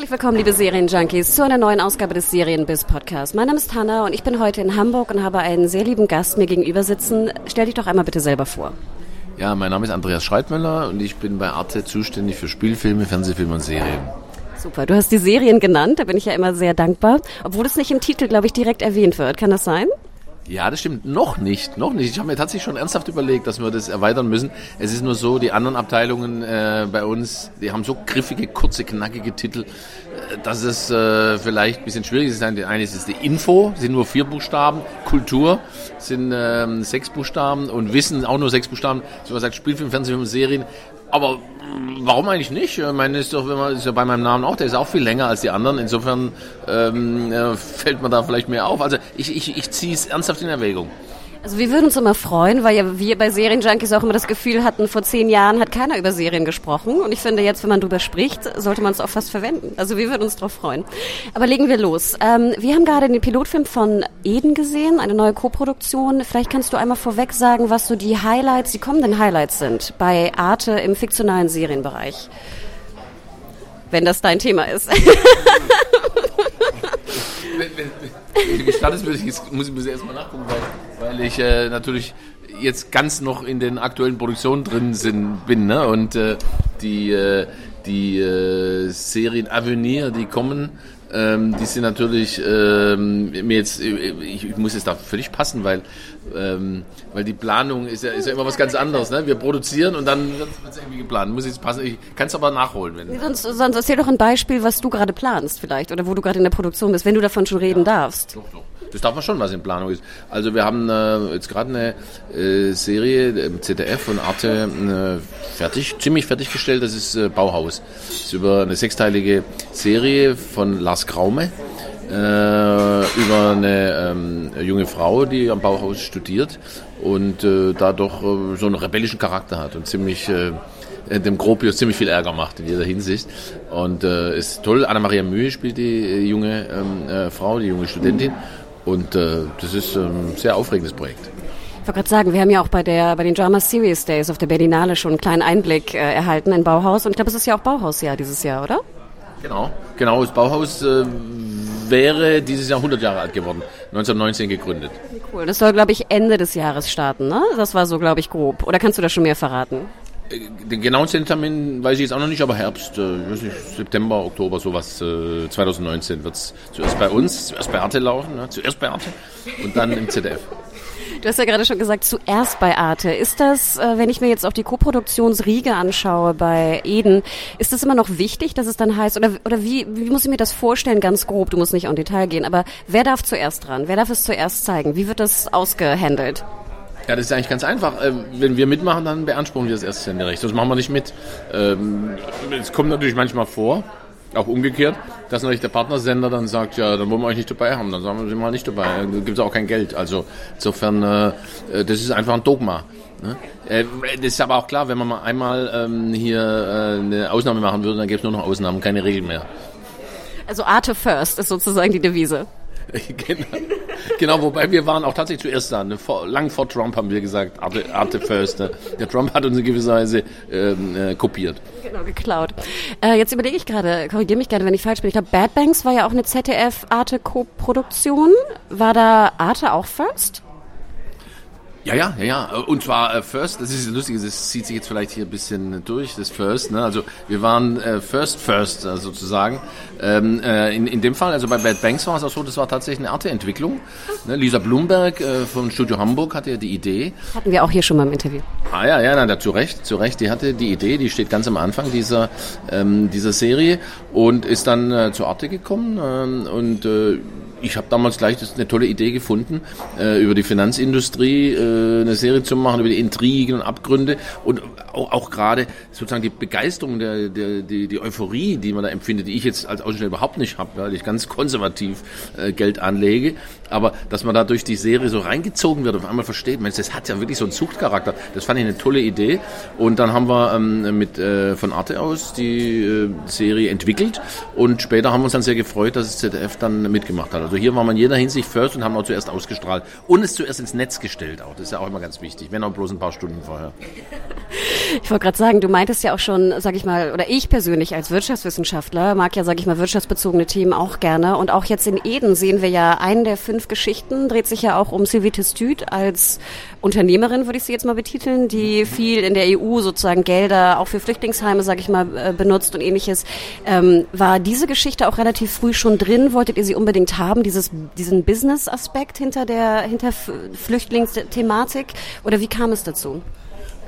Herzlich willkommen, liebe Serienjunkies, zu einer neuen Ausgabe des Serienbiz Podcasts. Mein Name ist Hanna und ich bin heute in Hamburg und habe einen sehr lieben Gast mir gegenüber sitzen. Stell dich doch einmal bitte selber vor. Ja, mein Name ist Andreas Schreitmüller und ich bin bei Arte zuständig für Spielfilme, Fernsehfilme und Serien. Super, du hast die Serien genannt, da bin ich ja immer sehr dankbar, obwohl es nicht im Titel, glaube ich, direkt erwähnt wird. Kann das sein? Ja, das stimmt. Noch nicht, noch nicht. Ich habe mir tatsächlich schon ernsthaft überlegt, dass wir das erweitern müssen. Es ist nur so, die anderen Abteilungen äh, bei uns, die haben so griffige, kurze, knackige Titel, äh, dass es äh, vielleicht ein bisschen schwierig ist. Die eine ist die Info, sind nur vier Buchstaben. Kultur sind ähm, sechs Buchstaben und Wissen auch nur sechs Buchstaben. So was sagt Spielfilm, Fernsehfilm, Serien. Aber warum eigentlich nicht? Ich meine, ist doch, wenn man, ist ja bei meinem Namen auch, der ist auch viel länger als die anderen. Insofern ähm, äh, fällt man da vielleicht mehr auf. Also ich, ich, ich ziehe es ernsthaft in Erwägung. Also wir würden uns immer freuen, weil ja wir bei Serienjunkies auch immer das Gefühl hatten, vor zehn Jahren hat keiner über Serien gesprochen. Und ich finde jetzt, wenn man drüber spricht, sollte man es auch fast verwenden. Also wir würden uns darauf freuen. Aber legen wir los. Ähm, wir haben gerade den Pilotfilm von Eden gesehen, eine neue Koproduktion. Vielleicht kannst du einmal vorweg sagen, was so die Highlights, die kommenden Highlights sind bei Arte im fiktionalen Serienbereich. Wenn das dein Thema ist. wenn, wenn, wenn du gestartet muss ich, ich erstmal nachgucken, weil, weil ich äh, natürlich jetzt ganz noch in den aktuellen Produktionen drin sind, bin. Ne? Und äh, die, äh, die äh, Serien Avenir, die kommen, ähm, die sind natürlich ähm, mir jetzt, ich, ich muss jetzt da völlig passen, weil, ähm, weil die Planung ist ja, ist ja immer was ganz anderes. Ne? Wir produzieren und dann wird es irgendwie geplant. Muss jetzt passen. Ich kann es aber nachholen. Wenn sonst, sonst erzähl doch ein Beispiel, was du gerade planst vielleicht oder wo du gerade in der Produktion bist, wenn du davon schon reden ja, darfst. Doch, doch. Das darf man schon, was in Planung ist. Also wir haben äh, jetzt gerade eine äh, Serie im ZDF und Arte äh, fertig, ziemlich fertiggestellt. Das ist äh, Bauhaus. Das ist über eine sechsteilige Serie von Lars Kraume äh, über eine ähm, junge Frau, die am Bauhaus studiert und äh, da doch äh, so einen rebellischen Charakter hat und ziemlich äh, dem Gropius ziemlich viel Ärger macht in jeder Hinsicht. Und äh, ist toll. Anna-Maria Mühe spielt die äh, junge ähm, äh, Frau, die junge Studentin. Und äh, das ist ein sehr aufregendes Projekt. Ich wollte gerade sagen, wir haben ja auch bei, der, bei den Drama Series Days auf der Berlinale schon einen kleinen Einblick äh, erhalten in Bauhaus. Und ich glaube, es ist ja auch Bauhausjahr dieses Jahr, oder? Genau, genau. Das Bauhaus äh, wäre dieses Jahr 100 Jahre alt geworden, 1919 gegründet. Cool, das soll, glaube ich, Ende des Jahres starten, ne? Das war so, glaube ich, grob. Oder kannst du da schon mehr verraten? Den genauen Termin weiß ich jetzt auch noch nicht, aber Herbst, äh, nicht, September, Oktober, sowas, äh, 2019 wird es zuerst bei uns, zuerst bei Arte laufen, ne? zuerst bei Arte und dann im ZDF. Du hast ja gerade schon gesagt, zuerst bei Arte. Ist das, äh, wenn ich mir jetzt auch die Koproduktionsriege anschaue bei Eden, ist das immer noch wichtig, dass es dann heißt, oder, oder wie, wie muss ich mir das vorstellen, ganz grob, du musst nicht in Detail gehen, aber wer darf zuerst dran? Wer darf es zuerst zeigen? Wie wird das ausgehandelt? Ja, das ist eigentlich ganz einfach. Ähm, wenn wir mitmachen, dann beanspruchen wir das erste Senderecht. Das machen wir nicht mit. Ähm, es kommt natürlich manchmal vor, auch umgekehrt, dass natürlich der Partnersender dann sagt, ja, dann wollen wir euch nicht dabei haben, dann sagen wir, sind wir nicht dabei. Dann gibt es auch kein Geld. Also insofern, äh, äh, das ist einfach ein Dogma. Ne? Das ist aber auch klar, wenn man mal einmal ähm, hier eine Ausnahme machen würde, dann gäbe es nur noch Ausnahmen, keine Regeln mehr. Also Arte First ist sozusagen die Devise. genau. Genau, wobei wir waren auch tatsächlich zuerst da. Ne? Vor, lang vor Trump haben wir gesagt, Arte, Arte First. Ne? Der Trump hat uns in gewisser Weise ähm, äh, kopiert. Genau, geklaut. Äh, jetzt überlege ich gerade, korrigiere mich gerne, wenn ich falsch bin. Ich glaube, Bad Banks war ja auch eine ZDF-Arte-Co-Produktion. War da Arte auch First? Ja, ja, ja, ja. Und zwar äh, First, das ist lustig, das zieht sich jetzt vielleicht hier ein bisschen durch, das First. Ne? Also wir waren äh, First First äh, sozusagen. Ähm, äh, in, in dem Fall, also bei Bad Banks war es auch so, das war tatsächlich eine Art der Entwicklung. Ne? Lisa Blumberg äh, vom Studio Hamburg hatte ja die Idee. Hatten wir auch hier schon mal im Interview. Ah ja, ja, na, da, zu Recht, zu Recht. Die hatte die Idee, die steht ganz am Anfang dieser, ähm, dieser Serie und ist dann äh, zur Arte gekommen ähm, und ich habe damals gleich das eine tolle Idee gefunden, äh, über die Finanzindustrie äh, eine Serie zu machen, über die Intrigen und Abgründe und auch, auch gerade sozusagen die Begeisterung, der, der, die, die Euphorie, die man da empfindet, die ich jetzt als Aussteller überhaupt nicht habe, weil ich ganz konservativ äh, Geld anlege. Aber dass man da durch die Serie so reingezogen wird und auf einmal versteht, Mensch, das hat ja wirklich so einen Suchtcharakter. Das fand ich eine tolle Idee. Und dann haben wir ähm, mit äh, von Arte aus die äh, Serie entwickelt und später haben wir uns dann sehr gefreut, dass das ZDF dann mitgemacht hat. Also hier waren wir in jeder Hinsicht first und haben auch zuerst ausgestrahlt und es zuerst ins Netz gestellt auch. Das ist ja auch immer ganz wichtig, wenn auch bloß ein paar Stunden vorher. Ich wollte gerade sagen, du meintest ja auch schon, sag ich mal, oder ich persönlich als Wirtschaftswissenschaftler mag ja, sag ich mal, wirtschaftsbezogene Themen auch gerne. Und auch jetzt in Eden sehen wir ja, einen der fünf Geschichten dreht sich ja auch um Sylvie Testüt als Unternehmerin, würde ich sie jetzt mal betiteln, die viel in der EU sozusagen Gelder auch für Flüchtlingsheime, sag ich mal, äh, benutzt und ähnliches. Ähm, war diese Geschichte auch relativ früh schon drin? Wolltet ihr sie unbedingt haben, dieses, diesen Business-Aspekt hinter der hinter Flüchtlingsthematik? Oder wie kam es dazu?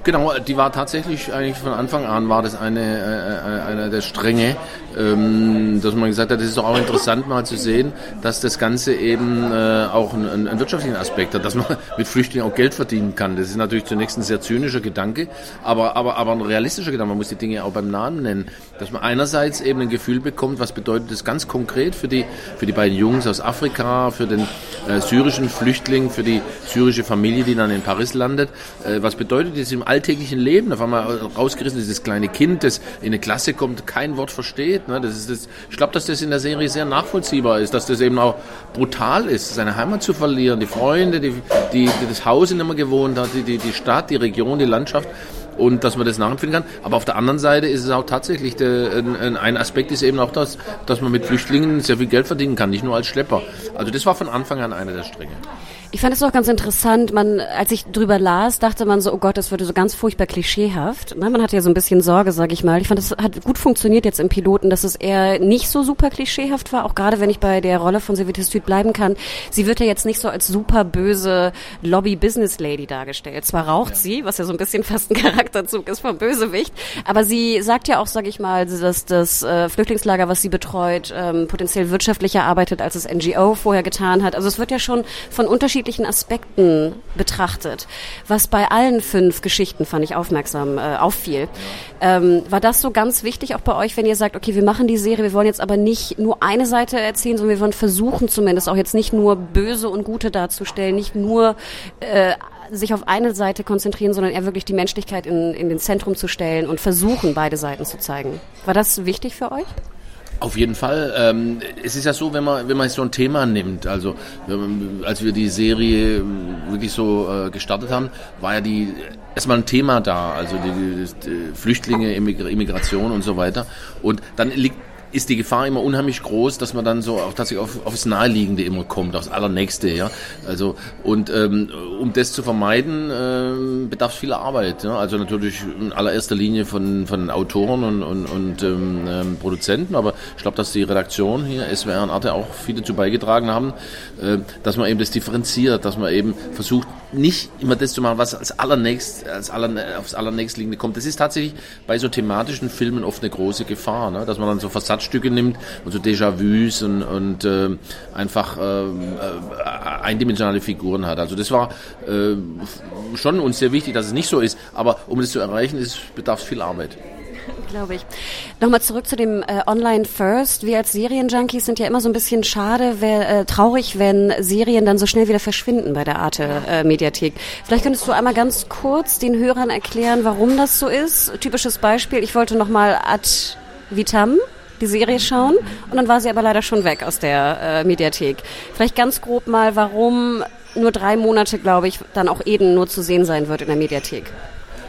Genau, die war tatsächlich eigentlich von Anfang an war das eine, äh, äh eine der Stränge, ähm, dass man gesagt hat, das ist doch auch interessant mal zu sehen, dass das Ganze eben äh, auch einen, einen wirtschaftlichen Aspekt hat, dass man mit Flüchtlingen auch Geld verdienen kann. Das ist natürlich zunächst ein sehr zynischer Gedanke, aber, aber, aber ein realistischer Gedanke. Man muss die Dinge auch beim Namen nennen, dass man einerseits eben ein Gefühl bekommt, was bedeutet das ganz konkret für die, für die beiden Jungs aus Afrika, für den äh, syrischen Flüchtling, für die syrische Familie, die dann in Paris landet. Äh, was bedeutet das im alltäglichen Leben. Auf einmal rausgerissen das kleine Kind, das in eine Klasse kommt, kein Wort versteht. Ne? Das ist das, ich glaube, dass das in der Serie sehr nachvollziehbar ist, dass das eben auch brutal ist, seine Heimat zu verlieren, die Freunde, die, die, die das Haus, in dem man gewohnt hat, die, die, die Stadt, die Region, die Landschaft und dass man das nachempfinden kann. Aber auf der anderen Seite ist es auch tatsächlich, der, ein, ein Aspekt ist eben auch das, dass man mit Flüchtlingen sehr viel Geld verdienen kann, nicht nur als Schlepper. Also das war von Anfang an einer der Stränge. Ich fand es auch ganz interessant, man, als ich drüber las, dachte man so, oh Gott, das würde so ganz furchtbar klischeehaft. Ne? Man hatte ja so ein bisschen Sorge, sag ich mal. Ich fand, es hat gut funktioniert jetzt im Piloten, dass es eher nicht so super klischeehaft war, auch gerade wenn ich bei der Rolle von Sylvie Süd bleiben kann. Sie wird ja jetzt nicht so als super böse Lobby-Business-Lady dargestellt. Zwar raucht ja. sie, was ja so ein bisschen fast ein Charakterzug ist vom Bösewicht, aber sie sagt ja auch, sag ich mal, dass das äh, Flüchtlingslager, was sie betreut, ähm, potenziell wirtschaftlicher arbeitet, als es NGO vorher getan hat. Also es wird ja schon von unterschiedlichen unterschiedlichen Aspekten betrachtet, was bei allen fünf Geschichten, fand ich aufmerksam, äh, auffiel. Ähm, war das so ganz wichtig auch bei euch, wenn ihr sagt, okay, wir machen die Serie, wir wollen jetzt aber nicht nur eine Seite erzählen, sondern wir wollen versuchen zumindest auch jetzt nicht nur böse und gute darzustellen, nicht nur äh, sich auf eine Seite konzentrieren, sondern eher wirklich die Menschlichkeit in, in den Zentrum zu stellen und versuchen, beide Seiten zu zeigen. War das wichtig für euch? Auf jeden Fall. Ähm, es ist ja so, wenn man, wenn man so ein Thema nimmt, also als wir die Serie wirklich so äh, gestartet haben, war ja die erstmal ein Thema da, also die, die Flüchtlinge, Immigration und so weiter. Und dann liegt ist die Gefahr immer unheimlich groß, dass man dann so auch tatsächlich auf, aufs Naheliegende immer kommt, aufs Allernächste, ja. Also und ähm, um das zu vermeiden, ähm, bedarf es viel Arbeit. Ja? Also natürlich in allererster Linie von, von Autoren und, und, und ähm, ähm, Produzenten, aber ich glaube, dass die Redaktion hier, SWR und Arte auch viel dazu beigetragen haben, äh, dass man eben das differenziert, dass man eben versucht, nicht immer das zu machen, was als allernächst, als aller, aufs allernächstliegende kommt. Das ist tatsächlich bei so thematischen Filmen oft eine große Gefahr, ne? dass man dann so Versatzstücke nimmt und so Déjà-vus und, und äh, einfach äh, äh, eindimensionale Figuren hat. Also das war äh, schon uns sehr wichtig, dass es nicht so ist, aber um das zu erreichen, ist, bedarf es viel Arbeit. Glaube ich. Nochmal zurück zu dem äh, Online First. Wir als Serienjunkies sind ja immer so ein bisschen schade, wer, äh, traurig, wenn Serien dann so schnell wieder verschwinden bei der Arte äh, Mediathek. Vielleicht könntest du einmal ganz kurz den Hörern erklären, warum das so ist. Typisches Beispiel. Ich wollte nochmal Ad Vitam die Serie schauen und dann war sie aber leider schon weg aus der äh, Mediathek. Vielleicht ganz grob mal, warum nur drei Monate, glaube ich, dann auch Eden nur zu sehen sein wird in der Mediathek.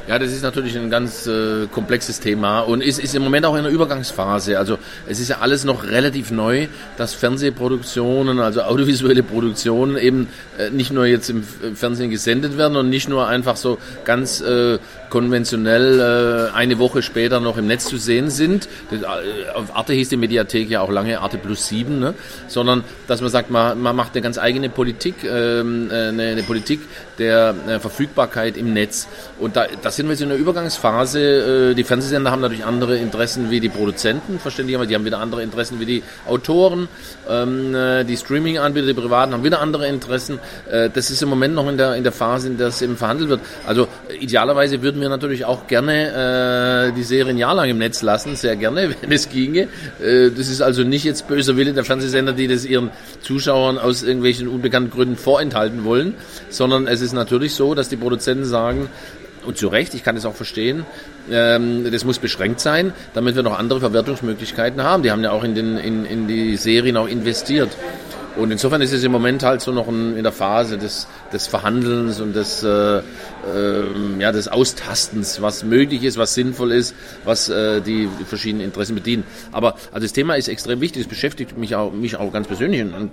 Ja, das ist natürlich ein ganz äh, komplexes Thema und ist, ist im Moment auch in einer Übergangsphase. Also es ist ja alles noch relativ neu, dass Fernsehproduktionen, also audiovisuelle Produktionen eben äh, nicht nur jetzt im Fernsehen gesendet werden und nicht nur einfach so ganz äh, konventionell äh, eine Woche später noch im Netz zu sehen sind. Das, äh, auf Arte hieß die Mediathek ja auch lange Arte plus sieben, ne? sondern dass man sagt, man, man macht eine ganz eigene Politik, ähm, äh, eine, eine Politik der äh, Verfügbarkeit im Netz und da, das sind wir jetzt in der Übergangsphase. Äh, die Fernsehsender haben natürlich andere Interessen wie die Produzenten, verständlicherweise. Die haben wieder andere Interessen wie die Autoren. Ähm, äh, die Streaming-Anbieter, die Privaten haben wieder andere Interessen. Äh, das ist im Moment noch in der, in der Phase, in der es eben verhandelt wird. Also idealerweise würden wir natürlich auch gerne die Serie ein Jahr lang im Netz lassen, sehr gerne, wenn es ginge. Das ist also nicht jetzt böser Wille der Fernsehsender, die das ihren Zuschauern aus irgendwelchen unbekannten Gründen vorenthalten wollen, sondern es ist natürlich so, dass die Produzenten sagen, und zu Recht, ich kann es auch verstehen, ähm, das muss beschränkt sein, damit wir noch andere Verwertungsmöglichkeiten haben. Die haben ja auch in, den, in, in die Serien auch investiert. Und insofern ist es im Moment halt so noch in der Phase des, des Verhandelns und des, äh, äh, ja, des Austastens, was möglich ist, was sinnvoll ist, was äh, die verschiedenen Interessen bedienen. Aber also das Thema ist extrem wichtig, es beschäftigt mich auch, mich auch ganz persönlich, einen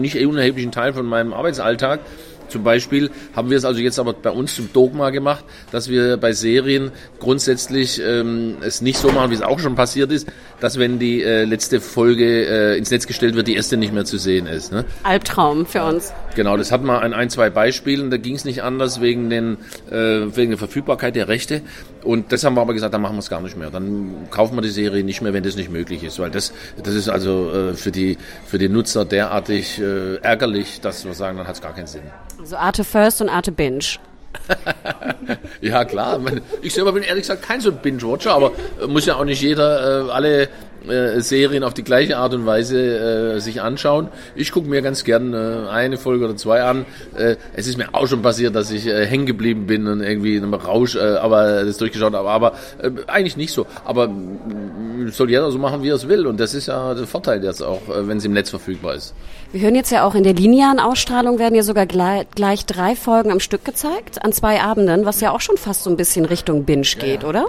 nicht unerheblichen Teil von meinem Arbeitsalltag. Zum Beispiel haben wir es also jetzt aber bei uns zum Dogma gemacht, dass wir bei Serien grundsätzlich ähm, es nicht so machen, wie es auch schon passiert ist, dass wenn die äh, letzte Folge äh, ins Netz gestellt wird, die erste nicht mehr zu sehen ist. Ne? Albtraum für uns. Genau, das hat man an ein, zwei Beispielen, da ging es nicht anders wegen, den, äh, wegen der Verfügbarkeit der Rechte. Und das haben wir aber gesagt, dann machen wir es gar nicht mehr. Dann kaufen wir die Serie nicht mehr, wenn das nicht möglich ist. Weil das, das ist also äh, für, die, für die Nutzer derartig äh, ärgerlich, dass wir sagen, dann hat es gar keinen Sinn. Also Arte First und Arte Binge. ja, klar. Ich selber bin ehrlich gesagt kein so ein Binge-Watcher, aber muss ja auch nicht jeder äh, alle äh, Serien auf die gleiche Art und Weise äh, sich anschauen. Ich gucke mir ganz gern äh, eine Folge oder zwei an. Äh, es ist mir auch schon passiert, dass ich äh, hängen geblieben bin und irgendwie in einem Rausch, äh, aber das durchgeschaut habe. Aber äh, eigentlich nicht so. Aber äh, soll jeder so machen, wie er es will. Und das ist ja der Vorteil jetzt auch, äh, wenn es im Netz verfügbar ist. Wir hören jetzt ja auch in der linearen Ausstrahlung werden ja sogar gleich, gleich drei Folgen am Stück gezeigt, an zwei Abenden, was ja auch schon fast so ein bisschen Richtung Binge geht, ja. oder?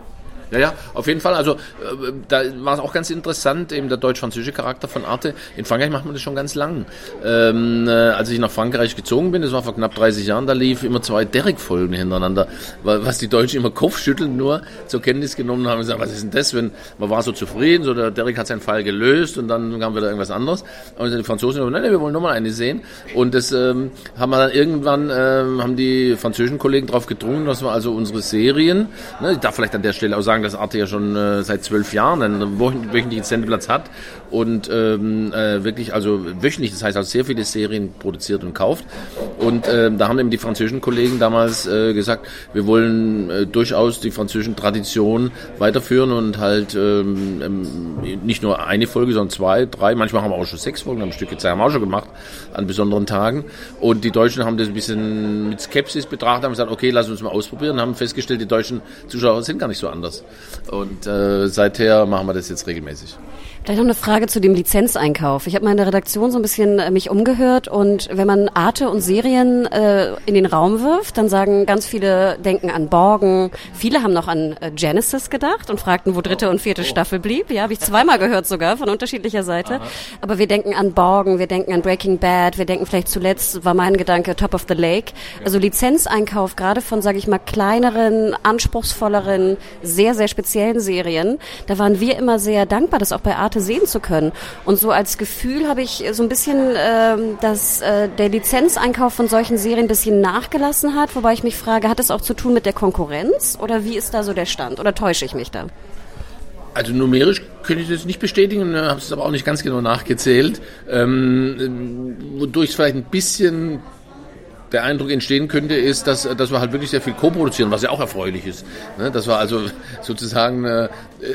Ja, ja, auf jeden Fall. Also äh, da war es auch ganz interessant, eben der deutsch-französische Charakter von Arte. In Frankreich macht man das schon ganz lang. Ähm, äh, als ich nach Frankreich gezogen bin, das war vor knapp 30 Jahren, da lief immer zwei Derek-Folgen hintereinander, was die Deutschen immer kopfschüttelnd nur zur Kenntnis genommen haben und gesagt, was ist denn das, wenn man war so zufrieden, so der Derek hat seinen Fall gelöst und dann kam wieder irgendwas anderes. Und die Franzosen haben nein, nein, wir wollen nochmal eine sehen. Und das ähm, haben wir dann irgendwann, ähm, haben die französischen Kollegen darauf gedrungen, dass wir also unsere Serien, ne, ich darf vielleicht an der Stelle auch sagen, sagen, dass Arte ja schon äh, seit zwölf Jahren einen wöchentlichen Sendeplatz hat und ähm, äh, wirklich, also wöchentlich, das heißt also sehr viele Serien produziert und kauft. Und äh, da haben eben die französischen Kollegen damals äh, gesagt, wir wollen äh, durchaus die französischen Traditionen weiterführen und halt ähm, ähm, nicht nur eine Folge, sondern zwei, drei, manchmal haben wir auch schon sechs Folgen am Stück gezeigt, haben wir auch schon gemacht an besonderen Tagen. Und die Deutschen haben das ein bisschen mit Skepsis betrachtet, haben gesagt, okay, lass uns mal ausprobieren, haben festgestellt, die deutschen Zuschauer sind gar nicht so anders. Und äh, seither machen wir das jetzt regelmäßig. Vielleicht noch eine Frage zu dem Lizenzeinkauf. Ich habe mal in der Redaktion so ein bisschen äh, mich umgehört und wenn man Arte und Serien äh, in den Raum wirft, dann sagen ganz viele, denken an Borgen. Viele haben noch an äh, Genesis gedacht und fragten, wo dritte und vierte oh. Staffel blieb. Ja, habe ich zweimal gehört sogar von unterschiedlicher Seite. Aha. Aber wir denken an Borgen, wir denken an Breaking Bad, wir denken vielleicht zuletzt, war mein Gedanke, Top of the Lake. Also Lizenzeinkauf, gerade von, sage ich mal, kleineren, anspruchsvolleren, sehr, sehr speziellen Serien. Da waren wir immer sehr dankbar, dass auch bei Arte sehen zu können. Und so als Gefühl habe ich so ein bisschen, äh, dass äh, der Lizenzeinkauf von solchen Serien ein bisschen nachgelassen hat, wobei ich mich frage, hat es auch zu tun mit der Konkurrenz oder wie ist da so der Stand? Oder täusche ich mich da? Also numerisch könnte ich das nicht bestätigen, habe es aber auch nicht ganz genau nachgezählt. Ähm, wodurch es vielleicht ein bisschen der Eindruck entstehen könnte, ist, dass, dass wir halt wirklich sehr viel co-produzieren, was ja auch erfreulich ist. Ne? Dass wir also sozusagen eine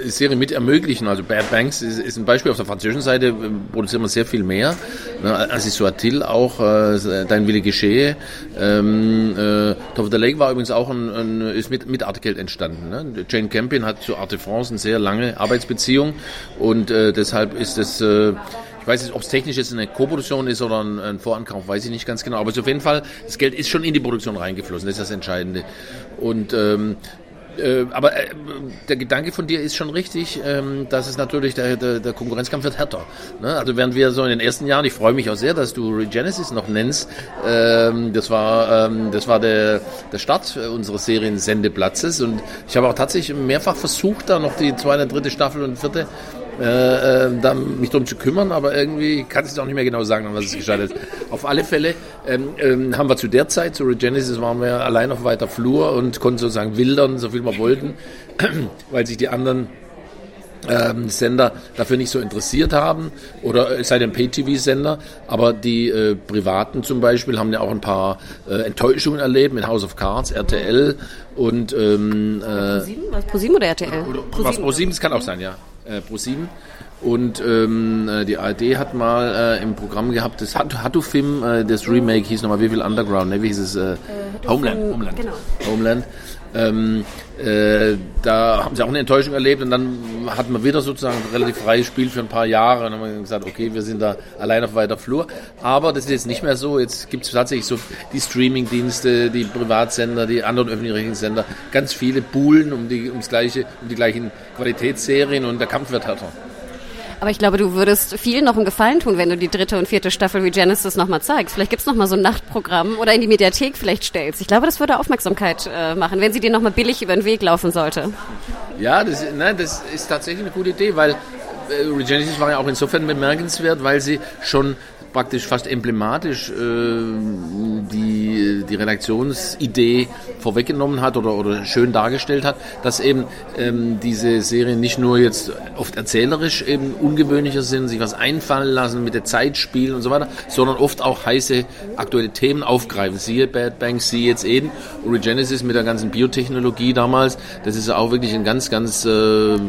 Serie mit ermöglichen. Also Bad Banks ist, ist ein Beispiel. Auf der französischen Seite äh, produzieren wir sehr viel mehr. Ne? Assisoatil auch, äh, Dein Wille geschehe. Ähm, äh, Top of the Lake war übrigens auch ein, ein ist mit, mit Artgeld entstanden. Ne? Jane Campion hat zu Arte France eine sehr lange Arbeitsbeziehung und äh, deshalb ist es äh, ich weiß nicht, ob es technisch jetzt eine Co-Produktion ist oder ein, Vorankauf, weiß ich nicht ganz genau. Aber auf jeden Fall, das Geld ist schon in die Produktion reingeflossen. Das ist das Entscheidende. Und ähm, äh, aber äh, der Gedanke von dir ist schon richtig, ähm, dass es natürlich der, der, der Konkurrenzkampf wird härter. Ne? Also während wir so in den ersten Jahren, ich freue mich auch sehr, dass du Regenesis noch nennst. Ähm, das war ähm, das war der der Start unseres Seriensendeplatzes und ich habe auch tatsächlich mehrfach versucht, da noch die zweite, dritte Staffel und vierte äh, da mich darum zu kümmern, aber irgendwie kann ich es auch nicht mehr genau sagen, an was es gescheitert ist. Auf alle Fälle ähm, ähm, haben wir zu der Zeit, zu Regenesis, waren wir allein auf weiter Flur und konnten sozusagen wildern, so viel wir wollten, weil sich die anderen ähm, Sender dafür nicht so interessiert haben oder es sei denn Pay-TV-Sender, aber die äh, Privaten zum Beispiel haben ja auch ein paar äh, Enttäuschungen erlebt mit House of Cards, RTL und ähm, äh, ProSieben? Was ProSieben oder RTL? Oder, Pro was ProSieben, das kann auch sein, ja. Äh, ProSieben. Und ähm, äh, die ARD hat mal äh, im Programm gehabt, das Hattu-Film, äh, das Remake hieß nochmal, wie viel Underground, ne? wie hieß es? Äh, äh Homeland. Homeland. Genau. Homeland. Ähm, äh, da haben sie auch eine Enttäuschung erlebt und dann hatten wir wieder sozusagen relativ freies Spiel für ein paar Jahre und haben gesagt, okay, wir sind da allein auf weiter Flur. Aber das ist jetzt nicht mehr so. Jetzt gibt es tatsächlich so die Streaming-Dienste, die Privatsender, die anderen öffentlich-rechtlichen Sender, ganz viele buhlen um die, ums gleiche, um die gleichen Qualitätsserien und der Kampf wird härter. Aber ich glaube, du würdest vielen noch einen Gefallen tun, wenn du die dritte und vierte Staffel Regenesis nochmal zeigst. Vielleicht gibt's noch mal so ein Nachtprogramm oder in die Mediathek vielleicht stellst. Ich glaube, das würde Aufmerksamkeit äh, machen, wenn sie dir nochmal billig über den Weg laufen sollte. Ja, das, nein, das ist tatsächlich eine gute Idee, weil äh, Regenesis war ja auch insofern bemerkenswert, weil sie schon praktisch fast emblematisch äh, die, die Redaktionsidee vorweggenommen hat oder, oder schön dargestellt hat, dass eben ähm, diese Serien nicht nur jetzt oft erzählerisch eben ungewöhnlicher sind, sich was einfallen lassen, mit der Zeit spielen und so weiter, sondern oft auch heiße aktuelle Themen aufgreifen. Siehe Bad Banks, siehe jetzt Eden, Regenesis mit der ganzen Biotechnologie damals, das ist auch wirklich ein ganz, ganz äh,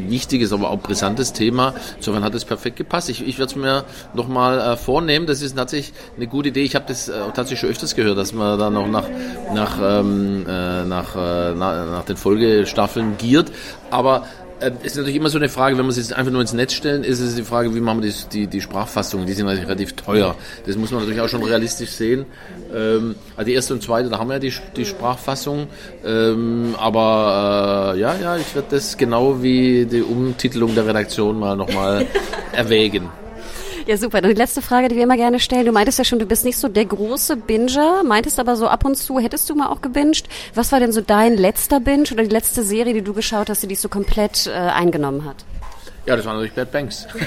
wichtiges, aber auch brisantes Thema. Insofern hat es perfekt gepasst. Ich, ich werde es mir nochmal äh, vornehmen das ist tatsächlich eine gute Idee. Ich habe das äh, tatsächlich schon öfters gehört, dass man da noch nach, nach, ähm, äh, nach, äh, nach, nach den Folgestaffeln giert. Aber äh, es ist natürlich immer so eine Frage, wenn wir es jetzt einfach nur ins Netz stellen, ist es die Frage, wie machen wir die, die, die Sprachfassungen, die sind natürlich relativ teuer. Das muss man natürlich auch schon realistisch sehen. Ähm, also die erste und zweite, da haben wir ja die, die Sprachfassung. Ähm, aber äh, ja, ja, ich werde das genau wie die Umtitelung der Redaktion mal nochmal erwägen. Ja, super. Dann die letzte Frage, die wir immer gerne stellen. Du meintest ja schon, du bist nicht so der große Binger, meintest aber so ab und zu, hättest du mal auch gebinged. Was war denn so dein letzter Binge oder die letzte Serie, die du geschaut hast, die dich so komplett äh, eingenommen hat? Ja, das war natürlich Bad Banks.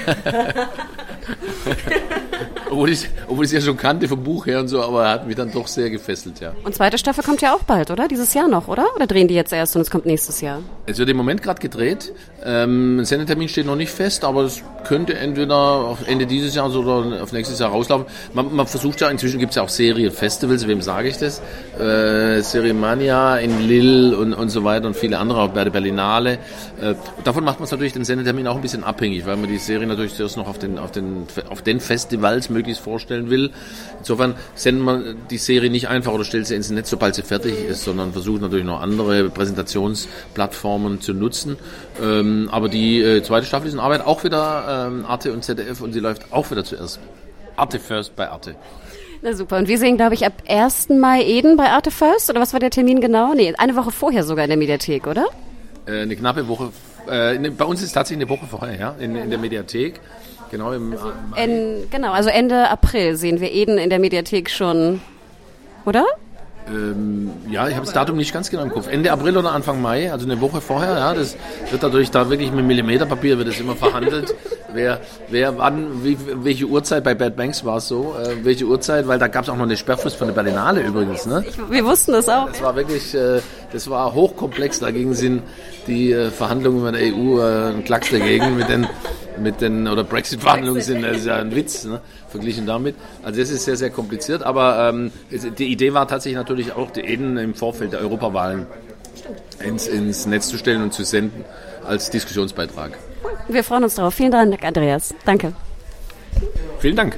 obwohl ich obwohl ich es ja schon kannte vom Buch her und so, aber er hat mich dann doch sehr gefesselt, ja. Und zweite Staffel kommt ja auch bald, oder? Dieses Jahr noch, oder? Oder drehen die jetzt erst und es kommt nächstes Jahr? Es wird im Moment gerade gedreht. Ähm, Sendetermin steht noch nicht fest, aber es könnte entweder auf Ende dieses Jahres oder auf nächstes Jahr rauslaufen. Man, man versucht ja, inzwischen gibt es ja auch Serienfestivals, wem sage ich das? Äh, Seriemania in Lille und, und so weiter und viele andere, auch bei der Berlinale. Äh, davon macht man es natürlich den Sendetermin auch ein bisschen abhängig, weil man die Serie natürlich zuerst noch auf den, auf den, auf den Festivals möglichst vorstellen will. Insofern sendet man die Serie nicht einfach oder stellt sie ins Netz, sobald sie fertig ist, sondern versucht natürlich noch andere Präsentationsplattformen zu nutzen. Ähm, aber die äh, zweite Staffel ist in Arbeit auch wieder ähm, Arte und ZDF und sie läuft auch wieder zuerst. Arte First bei Arte. Na super. Und wir sehen, glaube ich, ab 1. Mai Eden bei Arte First. Oder was war der Termin genau? Nee, eine Woche vorher sogar in der Mediathek, oder? Äh, eine knappe Woche. Äh, ne, bei uns ist es tatsächlich eine Woche vorher, ja, in, in der Mediathek. Genau, im also, en, genau, also Ende April sehen wir Eden in der Mediathek schon, oder? Ähm, ja, ich habe das Datum nicht ganz genau im Kopf. Ende April oder Anfang Mai, also eine Woche vorher. Ja, das wird dadurch da wirklich mit Millimeterpapier wird das immer verhandelt. wer, wer, wann, wie, welche Uhrzeit bei Bad Banks war es so? Äh, welche Uhrzeit? Weil da gab es auch noch eine Sperrfrist von der Berlinale übrigens. Ne? Ich, wir wussten das auch. Das war wirklich, äh, das war hochkomplex. Dagegen sind die äh, Verhandlungen mit der EU äh, ein Klacks dagegen mit den mit den oder Brexit-Verhandlungen sind, das ist ja ein Witz, ne, verglichen damit. Also das ist sehr, sehr kompliziert, aber ähm, die Idee war tatsächlich natürlich auch, die Eden im Vorfeld der Europawahlen ins, ins Netz zu stellen und zu senden als Diskussionsbeitrag. Wir freuen uns darauf. Vielen Dank, Andreas. Danke. Vielen Dank.